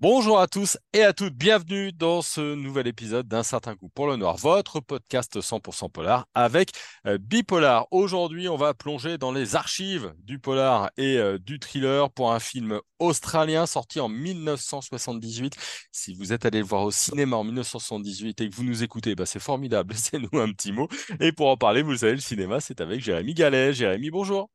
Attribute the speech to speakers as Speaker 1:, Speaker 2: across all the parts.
Speaker 1: Bonjour à tous et à toutes, bienvenue dans ce nouvel épisode d'un certain coup pour le noir, votre podcast 100% polar avec euh, Bipolar. Aujourd'hui, on va plonger dans les archives du polar et euh, du thriller pour un film australien sorti en 1978. Si vous êtes allé le voir au cinéma en 1978 et que vous nous écoutez, bah, c'est formidable, laissez-nous un petit mot. Et pour en parler, vous savez, le cinéma, c'est avec Jérémy Gallet. Jérémy, bonjour.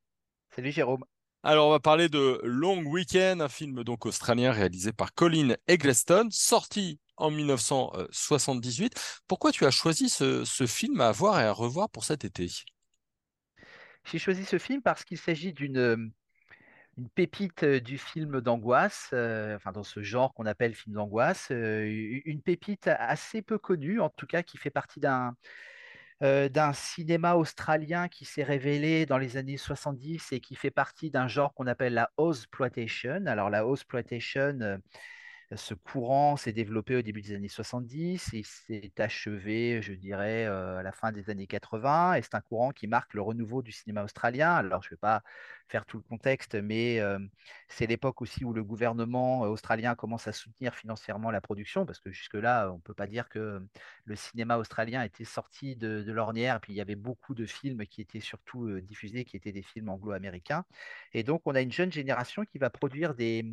Speaker 2: Salut Jérôme.
Speaker 1: Alors, on va parler de Long Weekend, un film donc australien réalisé par Colin Eggleston, sorti en 1978. Pourquoi tu as choisi ce, film à voir et à revoir pour cet été?
Speaker 2: J'ai choisi ce film parce qu'il s'agit d'une une pépite du film d'angoisse, euh, enfin dans ce genre qu'on appelle film d'angoisse, euh, une pépite assez peu connue, en tout cas qui fait partie d'un euh, d'un cinéma australien qui s'est révélé dans les années 70 et qui fait partie d'un genre qu'on appelle la Ozploitation. Alors la Ozploitation, ce courant s'est développé au début des années 70 et s'est achevé, je dirais, euh, à la fin des années 80. Et c'est un courant qui marque le renouveau du cinéma australien. Alors, je ne vais pas faire tout le contexte, mais c'est l'époque aussi où le gouvernement australien commence à soutenir financièrement la production, parce que jusque-là, on ne peut pas dire que le cinéma australien était sorti de, l'ornière. Puis il y avait beaucoup de films qui étaient surtout diffusés, qui étaient des films anglo-américains. Et donc, on a une jeune génération qui va produire des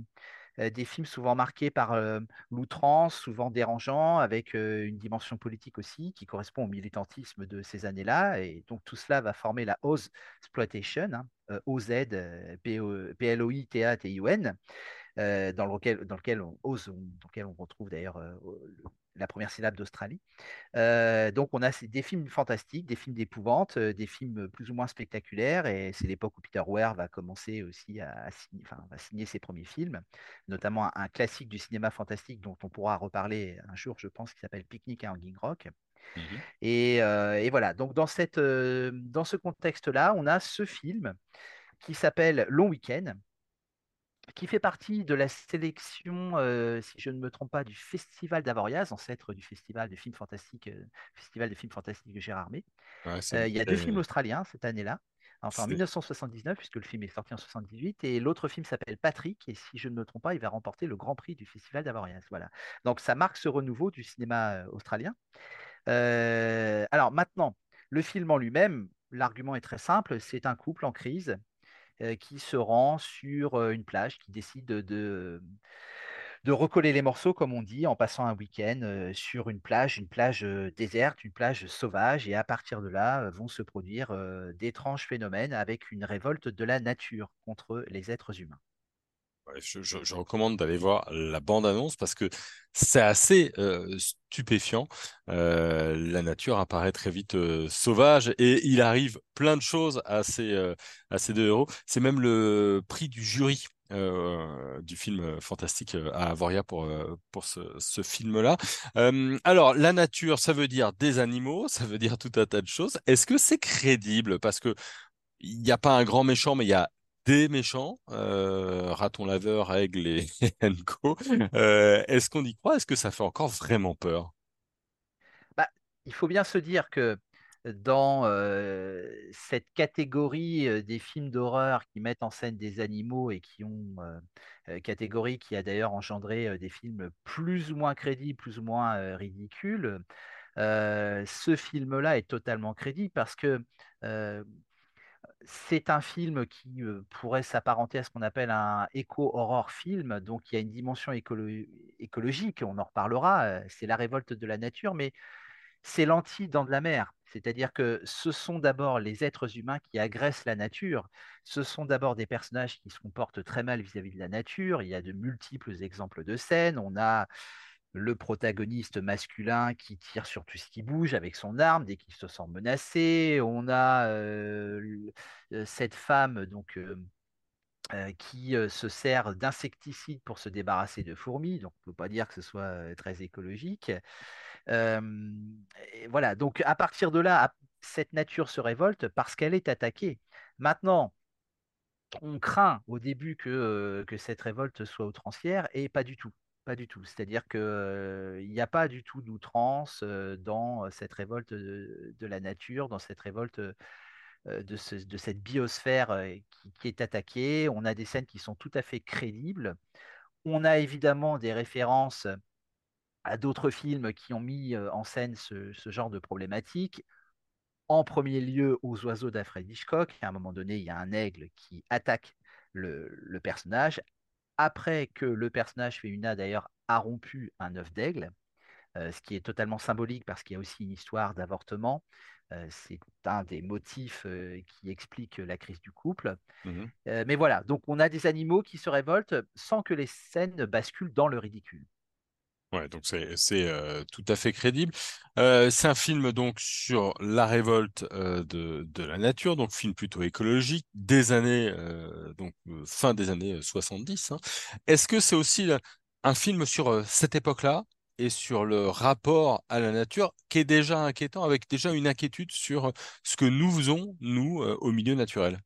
Speaker 2: des films souvent marqués par euh, l'outrance, souvent dérangeants, avec euh, une dimension politique aussi qui correspond au militantisme de ces années-là. Et donc tout cela va former la Oz Exploitation, hein, OZ, P-L-O-I-T-A-T-I-O-N, dans lequel, dans lequel on, dans lequel on retrouve d'ailleurs la première syllabe d'Australie. Euh, donc on a des films fantastiques, des films d'épouvante, euh, des films plus ou moins spectaculaires, et c'est l'époque où Peter Weir va commencer aussi à, signer, ses premiers films, notamment un, classique du cinéma fantastique dont on pourra reparler un jour, je pense, qui s'appelle Picnic à Hanging Rock. Mmh euh, et, voilà, donc dans, cette, dans ce contexte-là, on a ce film qui s'appelle Long Weekend, qui fait partie de la sélection, euh, si je ne me trompe pas, du Festival d'Avoriaz, ancêtre du Festival de films fantastiques, euh, Festival de films fantastiques de Gérard May. Euh, il y a deux films australiens cette année-là, enfin en 1979, puisque le film est sorti en 78, et l'autre film s'appelle Patrick, et si je ne me trompe pas, il va remporter le Grand Prix du Festival d'Avoriaz. Voilà. Donc ça marque ce renouveau du cinéma australien. alors maintenant, le film en lui-même, l'argument est très simple, c'est un couple en crise qui se rend sur euh, une plage, qui décide de, de, recoller les morceaux, comme on dit, en passant un week-end euh, sur une plage, une plage déserte, une plage sauvage, et à partir de là vont se produire d'étranges phénomènes avec une révolte de la nature contre les êtres humains
Speaker 1: je, recommande d'aller voir la bande-annonce parce que c'est assez euh, stupéfiant. Euh, la nature apparaît très vite euh, sauvage et il arrive plein de choses à ces, à ces deux héros. C'est même le prix du jury du film fantastique à Avoria pour, pour ce, ce film-là. alors, la nature, ça veut dire des animaux, ça veut dire tout un tas de choses. Est-ce que c'est crédible? Parce que il n'y a pas un grand méchant, mais il y a des méchants, euh, raton laveur, aigle et Co. Euh, est-ce qu'on y croit? Est-ce que ça fait encore vraiment peur?
Speaker 2: Bah, Il faut bien se dire que dans euh, cette catégorie des films d'horreur qui mettent en scène des animaux et qui ont catégorie qui a d'ailleurs engendré des films plus ou moins crédibles, plus ou moins ridicules, ce film-là est totalement crédible parce que c'est un film qui pourrait s'apparenter à ce qu'on appelle un éco-horror film, donc il y a une dimension écologique, on en reparlera, c'est la révolte de la nature, mais c'est l'anti dans de la mer. C'est-à-dire que ce sont d'abord les êtres humains qui agressent la nature, ce sont d'abord des personnages qui se comportent très mal vis-à-vis -vis de la nature, il y a de multiples exemples de scènes, on a le protagoniste masculin qui tire sur tout ce qui bouge avec son arme dès qu'il se sent menacé. On a cette femme donc qui se sert d'insecticides pour se débarrasser de fourmis. Donc on ne peut pas dire que ce soit très écologique. voilà. Donc à partir de là, cette nature se révolte parce qu'elle est attaquée. Maintenant, on craint au début que, cette révolte soit outrancière et. Pas du tout. C'est-à-dire qu'il n'y a pas du tout d'outrance dans cette révolte de, la nature, dans cette révolte de, cette biosphère qui, est attaquée. On a des scènes qui sont tout à fait crédibles. On a évidemment des références à d'autres films qui ont mis en scène ce, genre de problématique. En premier lieu, aux oiseaux d'Alfred Hitchcock. À un moment donné, il y a un aigle qui attaque le, personnage. Après que le personnage féminin, d'ailleurs, a rompu un œuf d'aigle, euh, ce qui est totalement symbolique parce qu'il y a aussi une histoire d'avortement. Euh, c'est un des motifs euh, qui explique la crise du couple. Euh, mais voilà, donc on a des animaux qui se révoltent sans que les scènes basculent dans le ridicule.
Speaker 1: Ouais, donc c'est euh, tout à fait crédible. Euh, c'est un film donc sur la révolte euh, de, de la nature, donc film plutôt écologique des années euh, donc euh, fin des années 70. hein. Est-ce que c'est aussi un film sur euh, cette époque-là? Et sur le rapport à la nature qui est déjà inquiétant, avec déjà une inquiétude sur euh, ce que nous faisons nous euh, au milieu naturel?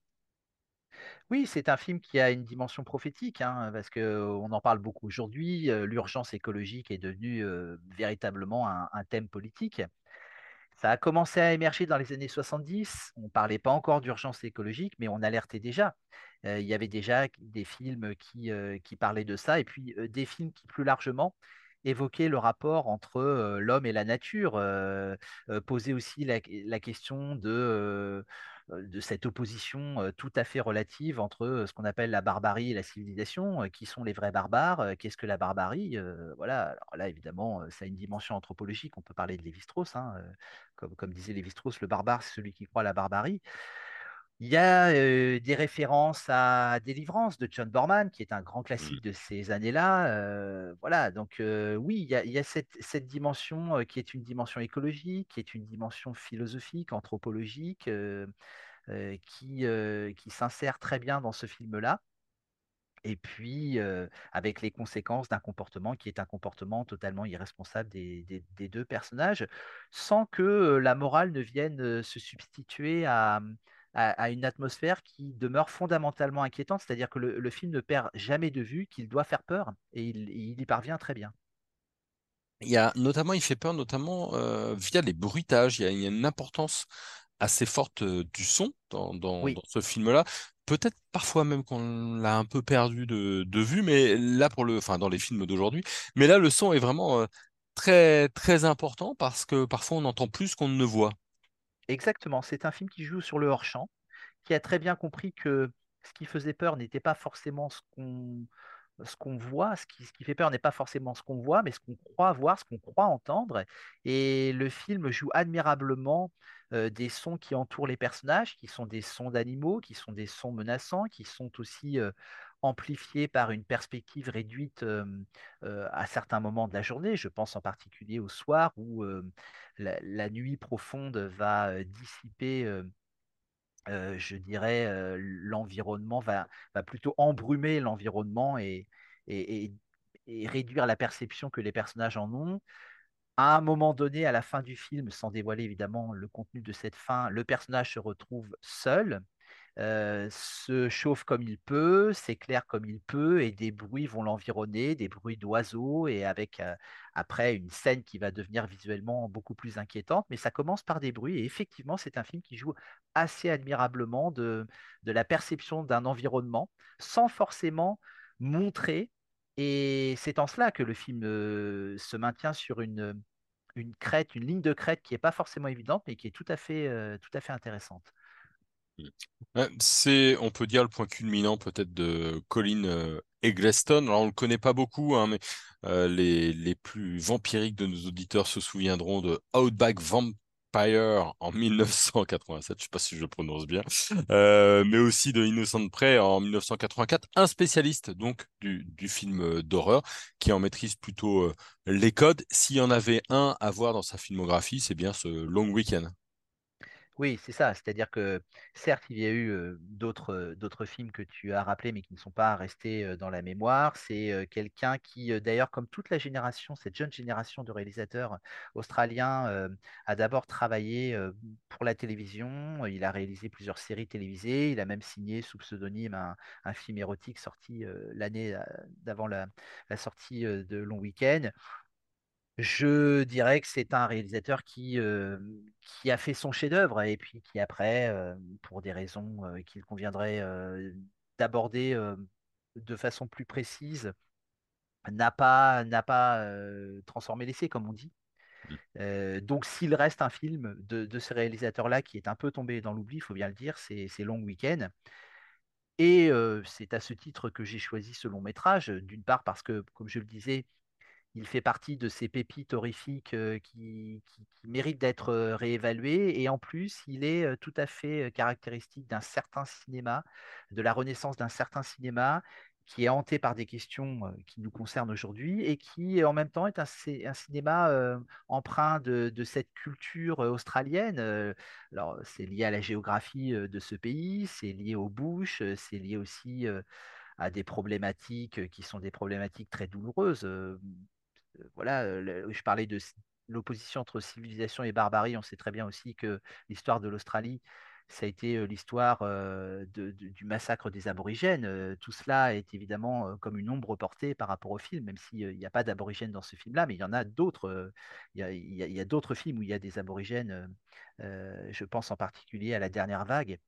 Speaker 2: Oui, c'est un film qui a une dimension prophétique, hein, parce qu'on en parle beaucoup aujourd'hui. euh, L'urgence écologique est devenue euh, véritablement un, thème politique. Ça a commencé à émerger dans les années 70. On ne parlait pas encore d'urgence écologique, mais on alertait déjà. Euh, il y avait déjà des films qui, euh, qui parlaient de ça, et puis euh, des films qui, plus largement, évoquaient le rapport entre l'homme et la nature, posaient aussi la, question de, cette opposition tout à fait relative entre ce qu'on appelle la barbarie et la civilisation. Qui sont les vrais barbares? Qu'est-ce que la barbarie? Voilà. Alors là, évidemment, ça a une dimension anthropologique. On peut parler de Lévi-Strauss, hein, comme, comme disait Lévi-Strauss, le barbare, c'est celui qui croit à la barbarie. Il y a euh, des références à Délivrance de John Borman, qui est un grand
Speaker 1: Mm.
Speaker 2: classique de ces années-là. Euh, voilà, donc euh, oui, il y a, il y a cette, cette dimension qui est une dimension écologique, qui est une dimension philosophique, anthropologique, qui, qui s'insère très bien dans ce film-là. Et puis, avec les conséquences d'un comportement qui est un comportement totalement irresponsable des, des- des deux personnages, sans que la morale ne vienne se substituer à, à- à une atmosphère qui demeure fondamentalement inquiétante. C'est-à-dire que le, le film ne perd jamais de vue qu'il doit faire peur, et il, il y parvient très bien.
Speaker 1: Il y a notamment, il fait peur notamment euh, via les bruitages. Il y a, il y a une importance assez forte euh, du son dans, dans,
Speaker 2: Oui,
Speaker 1: dans ce film-là. Peut-être parfois même qu'on l'a un peu perdu de, de vue, mais là pour le, enfin dans les films d'aujourd'hui, mais là le son est vraiment euh, très très important parce que parfois on entend plus qu'on ne voit.
Speaker 2: Exactement. C'est un film qui joue sur le hors-champ, qui a très bien compris que ce qui faisait peur n'était pas forcément ce qu'on voit, ce qui, ce qui fait peur n'est pas forcément ce qu'on voit, mais ce qu'on croit voir, ce qu'on croit entendre. Et le film joue admirablement euh, des sons qui entourent les personnages, qui sont des sons d'animaux, qui sont des sons menaçants, qui sont aussi euh, amplifiés par une perspective réduite à certains moments de la journée. Je pense en particulier au soir où la, nuit profonde va dissiper. je dirais, l'environnement va, plutôt embrumer l'environnement et réduire la perception que les personnages en ont. À un moment donné, à la fin du film, sans dévoiler évidemment le contenu de cette fin, le personnage se retrouve seul se chauffe comme il peut, s'éclaire comme il peut, et des bruits vont l'environner, des bruits d'oiseaux, et avec après une scène qui va devenir visuellement beaucoup plus inquiétante, mais ça commence par des bruits, et effectivement, c'est un film qui joue assez admirablement de, la perception d'un environnement, sans forcément montrer, et c'est en cela que le film se maintient sur une, crête, une ligne de crête qui n'est pas forcément évidente, mais qui est tout à fait intéressante.
Speaker 1: C'est, on peut dire, le point culminant peut-être de Colin euh, Eggleston. Alors, on le connaît pas beaucoup, hein, mais euh, les, plus vampiriques de nos auditeurs se souviendront de Outback Vampire en 1987, je sais pas si je le prononce bien, Euh, mais aussi de Innocent Prey en 1984, un spécialiste donc du, film d'horreur qui en maîtrise plutôt les codes. S'il y en avait un à voir dans sa filmographie, c'est bien ce Long Weekend.
Speaker 2: Oui, c'est ça. C'est-à-dire que certes, il y a eu d'autres films que tu as rappelés, mais qui ne sont pas restés dans la mémoire. C'est quelqu'un qui, d'ailleurs, comme toute la génération, cette jeune génération de réalisateurs australiens, a d'abord travaillé pour la télévision. Il a réalisé plusieurs séries télévisées. Il a même signé sous pseudonyme un, film érotique sorti l'année d'avant la, sortie de Long Weekend. Je dirais que c'est un réalisateur qui, euh, qui a fait son chef-d'œuvre et puis qui après, euh, pour des raisons euh, qu'il conviendrait d'aborder de façon plus précise, n'a pas, n'a pas transformé l'essai, comme on dit. Mmh. donc, s'il reste un film de, de ce réalisateur-là qui est un peu tombé dans l'oubli, il faut bien le dire, c'est Long Weekend. Et c'est à ce titre que j'ai choisi ce long métrage, d'une part parce que, comme je le disais, il fait partie de ces pépites horrifiques qui, méritent d'être réévaluées. Et en plus, il est tout à fait caractéristique d'un certain cinéma, de la renaissance d'un certain cinéma qui est hanté par des questions qui nous concernent aujourd'hui et qui en même temps est un, cinéma empreint de, cette culture australienne. alors c'est lié à la géographie de ce pays, c'est lié aux Bush, c'est lié aussi à des problématiques qui sont des problématiques très douloureuses. Voilà, je parlais de l'opposition entre civilisation et barbarie. On sait très bien aussi que l'histoire de l'Australie ça a été l'histoire du massacre des aborigènes. tout cela est évidemment comme une ombre portée par rapport au film, même s'il n'y a pas d'aborigènes dans ce film-là, mais il y en a d'autres. Il y a, d'autres films où il y a des aborigènes. je pense en particulier à La Dernière Vague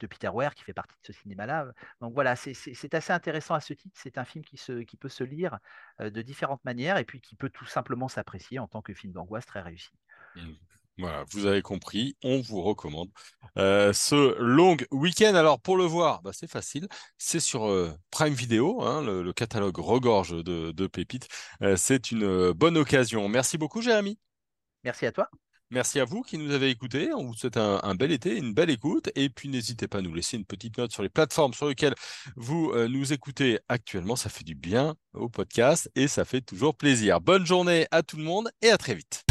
Speaker 2: de Peter Weir qui fait partie de ce cinéma-là. Donc voilà, c'est assez intéressant à ce titre. C'est un film qui, se, qui peut se lire de différentes manières et puis qui peut tout simplement s'apprécier en tant que film d'angoisse très réussi.
Speaker 1: Mmh. Voilà, vous avez compris, on vous recommande euh, ce long week-end. Alors pour le voir, bah, c'est facile, c'est sur euh, Prime Video, hein, le, catalogue regorge de, pépites. Euh, c'est une bonne occasion. Merci beaucoup, Jérémy.
Speaker 2: Merci à toi.
Speaker 1: Merci à vous qui nous avez écoutés. On vous souhaite un, bel été, une belle écoute. Et puis n'hésitez pas à nous laisser une petite note sur les plateformes sur lesquelles vous nous écoutez actuellement. Ça fait du bien au podcast et ça fait toujours plaisir. Bonne journée à tout le monde et à très vite.